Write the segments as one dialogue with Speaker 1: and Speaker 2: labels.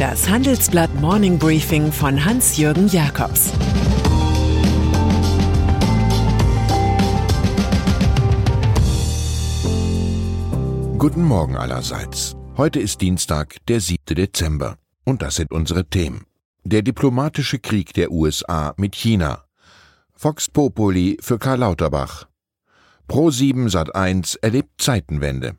Speaker 1: Das Handelsblatt Morning Briefing von Hans-Jürgen Jakobs
Speaker 2: Guten Morgen allerseits. Heute ist Dienstag, der 7. Dezember. Und das sind unsere Themen. Der diplomatische Krieg der USA mit China. Fox Populi für Karl Lauterbach. Pro7 Sat1 erlebt Zeitenwende.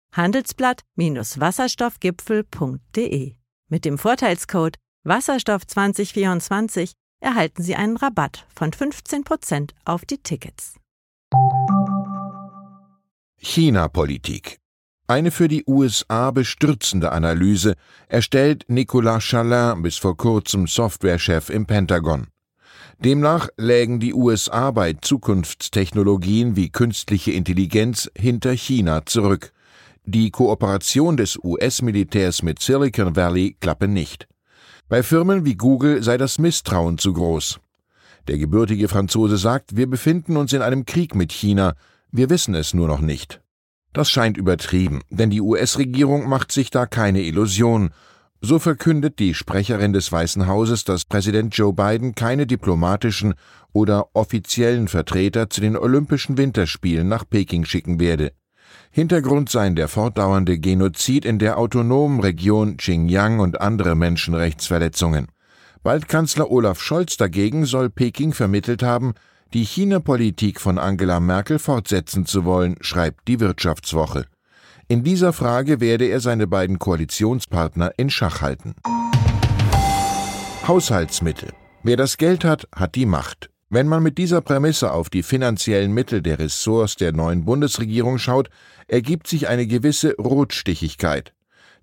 Speaker 3: handelsblatt-wasserstoffgipfel.de. Mit dem Vorteilscode Wasserstoff 2024 erhalten Sie einen Rabatt von 15% auf die Tickets.
Speaker 2: China-Politik. Eine für die USA bestürzende Analyse erstellt Nicolas Chalin, bis vor kurzem Softwarechef im Pentagon. Demnach lägen die USA bei Zukunftstechnologien wie künstliche Intelligenz hinter China zurück. Die Kooperation des US-Militärs mit Silicon Valley klappe nicht. Bei Firmen wie Google sei das Misstrauen zu groß. Der gebürtige Franzose sagt, wir befinden uns in einem Krieg mit China, wir wissen es nur noch nicht. Das scheint übertrieben, denn die US-Regierung macht sich da keine Illusion. So verkündet die Sprecherin des Weißen Hauses, dass Präsident Joe Biden keine diplomatischen oder offiziellen Vertreter zu den Olympischen Winterspielen nach Peking schicken werde. Hintergrund seien der fortdauernde Genozid in der autonomen Region Xinjiang und andere Menschenrechtsverletzungen. Bald Kanzler Olaf Scholz dagegen soll Peking vermittelt haben, die China-Politik von Angela Merkel fortsetzen zu wollen, schreibt die Wirtschaftswoche. In dieser Frage werde er seine beiden Koalitionspartner in Schach halten. Haushaltsmittel. Wer das Geld hat, hat die Macht. Wenn man mit dieser Prämisse auf die finanziellen Mittel der Ressorts der neuen Bundesregierung schaut, ergibt sich eine gewisse Rotstichigkeit.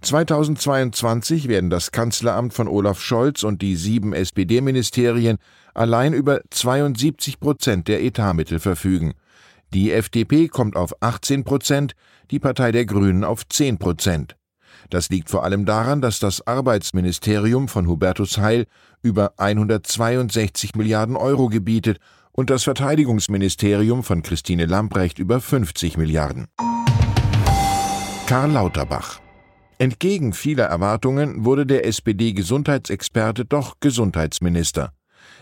Speaker 2: 2022 werden das Kanzleramt von Olaf Scholz und die sieben SPD-Ministerien allein über 72 Prozent der Etatmittel verfügen. Die FDP kommt auf 18 Prozent, die Partei der Grünen auf 10 Prozent. Das liegt vor allem daran, dass das Arbeitsministerium von Hubertus Heil über 162 Milliarden Euro gebietet und das Verteidigungsministerium von Christine Lamprecht über 50 Milliarden. Karl Lauterbach Entgegen vieler Erwartungen wurde der SPD-Gesundheitsexperte doch Gesundheitsminister.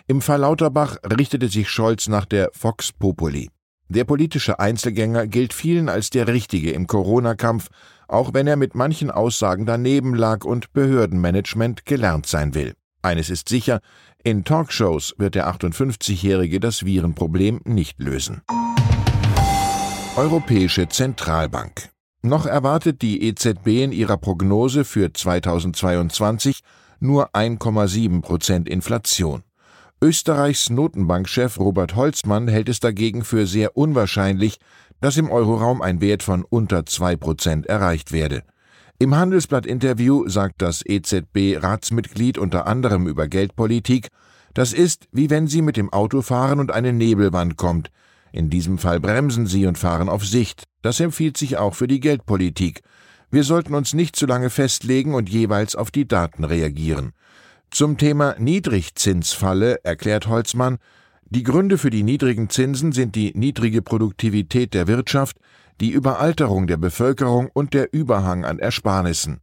Speaker 2: Im Fall Lauterbach richtete sich Scholz nach der Vox Populi. Der politische Einzelgänger gilt vielen als der Richtige im Corona-Kampf, auch wenn er mit manchen Aussagen daneben lag und Behördenmanagement gelernt sein will. Eines ist sicher, in Talkshows wird der 58-Jährige das Virenproblem nicht lösen. Europäische Zentralbank. Noch erwartet die EZB in ihrer Prognose für 2022 nur 1,7 Prozent Inflation. Österreichs Notenbankchef Robert Holzmann hält es dagegen für sehr unwahrscheinlich, dass im Euroraum ein Wert von unter zwei Prozent erreicht werde. Im Handelsblatt-Interview sagt das EZB-Ratsmitglied unter anderem über Geldpolitik, das ist, wie wenn Sie mit dem Auto fahren und eine Nebelwand kommt. In diesem Fall bremsen Sie und fahren auf Sicht. Das empfiehlt sich auch für die Geldpolitik. Wir sollten uns nicht zu lange festlegen und jeweils auf die Daten reagieren. Zum Thema Niedrigzinsfalle erklärt Holzmann, die Gründe für die niedrigen Zinsen sind die niedrige Produktivität der Wirtschaft, die Überalterung der Bevölkerung und der Überhang an Ersparnissen.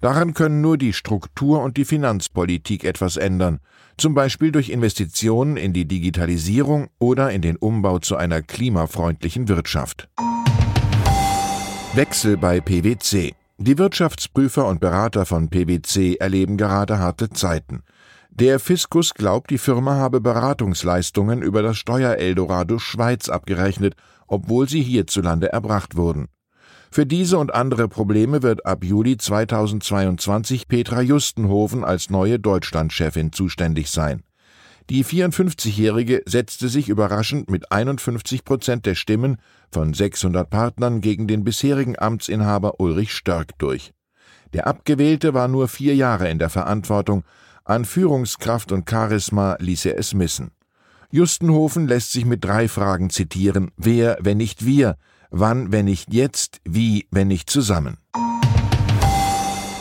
Speaker 2: Daran können nur die Struktur und die Finanzpolitik etwas ändern, zum Beispiel durch Investitionen in die Digitalisierung oder in den Umbau zu einer klimafreundlichen Wirtschaft. Wechsel bei PwC. Die Wirtschaftsprüfer und Berater von PwC erleben gerade harte Zeiten. Der Fiskus glaubt, die Firma habe Beratungsleistungen über das Steuereldorado Schweiz abgerechnet, obwohl sie hierzulande erbracht wurden. Für diese und andere Probleme wird ab Juli 2022 Petra Justenhofen als neue Deutschlandchefin zuständig sein. Die 54-Jährige setzte sich überraschend mit 51 Prozent der Stimmen von 600 Partnern gegen den bisherigen Amtsinhaber Ulrich Störk durch. Der Abgewählte war nur vier Jahre in der Verantwortung, An Führungskraft und Charisma ließ er es missen. Justenhofen lässt sich mit drei Fragen zitieren. Wer, wenn nicht wir? Wann, wenn nicht jetzt? Wie, wenn nicht zusammen?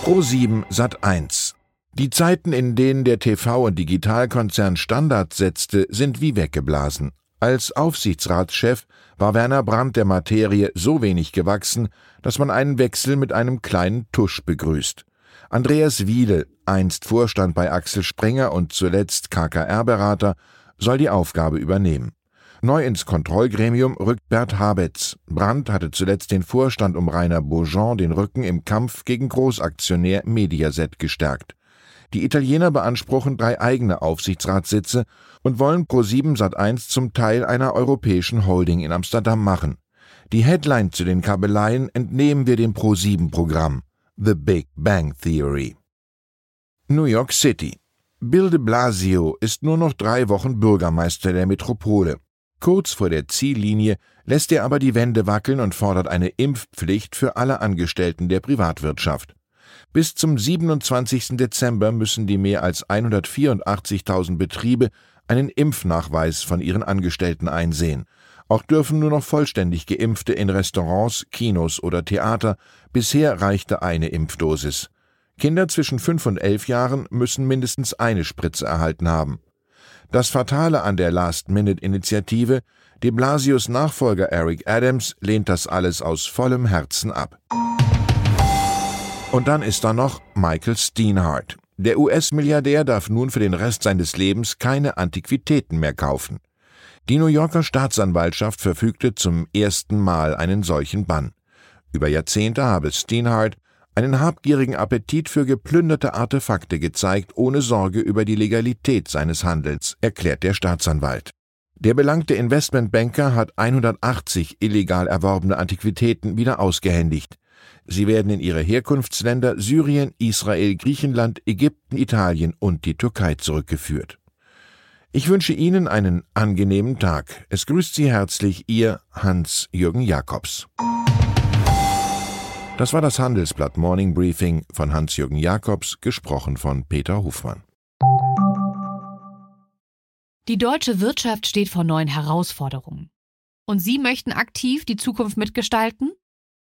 Speaker 2: Pro 7 Sat 1 die Zeiten, in denen der TV- und Digitalkonzern Standard setzte, sind wie weggeblasen. Als Aufsichtsratschef war Werner Brandt der Materie so wenig gewachsen, dass man einen Wechsel mit einem kleinen Tusch begrüßt. Andreas Wiedel, einst Vorstand bei Axel Springer und zuletzt KKR-Berater, soll die Aufgabe übernehmen. Neu ins Kontrollgremium rückt Bert Habetz. Brandt hatte zuletzt den Vorstand um Rainer Beaujean den Rücken im Kampf gegen Großaktionär Mediaset gestärkt. Die Italiener beanspruchen drei eigene Aufsichtsratssitze und wollen Pro7 Sat1 zum Teil einer europäischen Holding in Amsterdam machen. Die Headline zu den Kabeleien entnehmen wir dem Pro7-Programm The Big Bang Theory. New York City. Bill de Blasio ist nur noch drei Wochen Bürgermeister der Metropole. Kurz vor der Ziellinie lässt er aber die Wände wackeln und fordert eine Impfpflicht für alle Angestellten der Privatwirtschaft. Bis zum 27. Dezember müssen die mehr als 184.000 Betriebe einen Impfnachweis von ihren Angestellten einsehen. Auch dürfen nur noch vollständig Geimpfte in Restaurants, Kinos oder Theater. Bisher reichte eine Impfdosis. Kinder zwischen fünf und elf Jahren müssen mindestens eine Spritze erhalten haben. Das Fatale an der Last-Minute-Initiative, de Blasius Nachfolger Eric Adams lehnt das alles aus vollem Herzen ab. Und dann ist da noch Michael Steenhardt. Der US-Milliardär darf nun für den Rest seines Lebens keine Antiquitäten mehr kaufen. Die New Yorker Staatsanwaltschaft verfügte zum ersten Mal einen solchen Bann. Über Jahrzehnte habe Steenhardt einen habgierigen Appetit für geplünderte Artefakte gezeigt, ohne Sorge über die Legalität seines Handelns, erklärt der Staatsanwalt. Der belangte Investmentbanker hat 180 illegal erworbene Antiquitäten wieder ausgehändigt. Sie werden in ihre Herkunftsländer Syrien, Israel, Griechenland, Ägypten, Italien und die Türkei zurückgeführt. Ich wünsche Ihnen einen angenehmen Tag. Es grüßt Sie herzlich Ihr Hans-Jürgen Jakobs. Das war das Handelsblatt Morning Briefing von Hans-Jürgen Jakobs, gesprochen von Peter Hofmann.
Speaker 4: Die deutsche Wirtschaft steht vor neuen Herausforderungen. Und Sie möchten aktiv die Zukunft mitgestalten?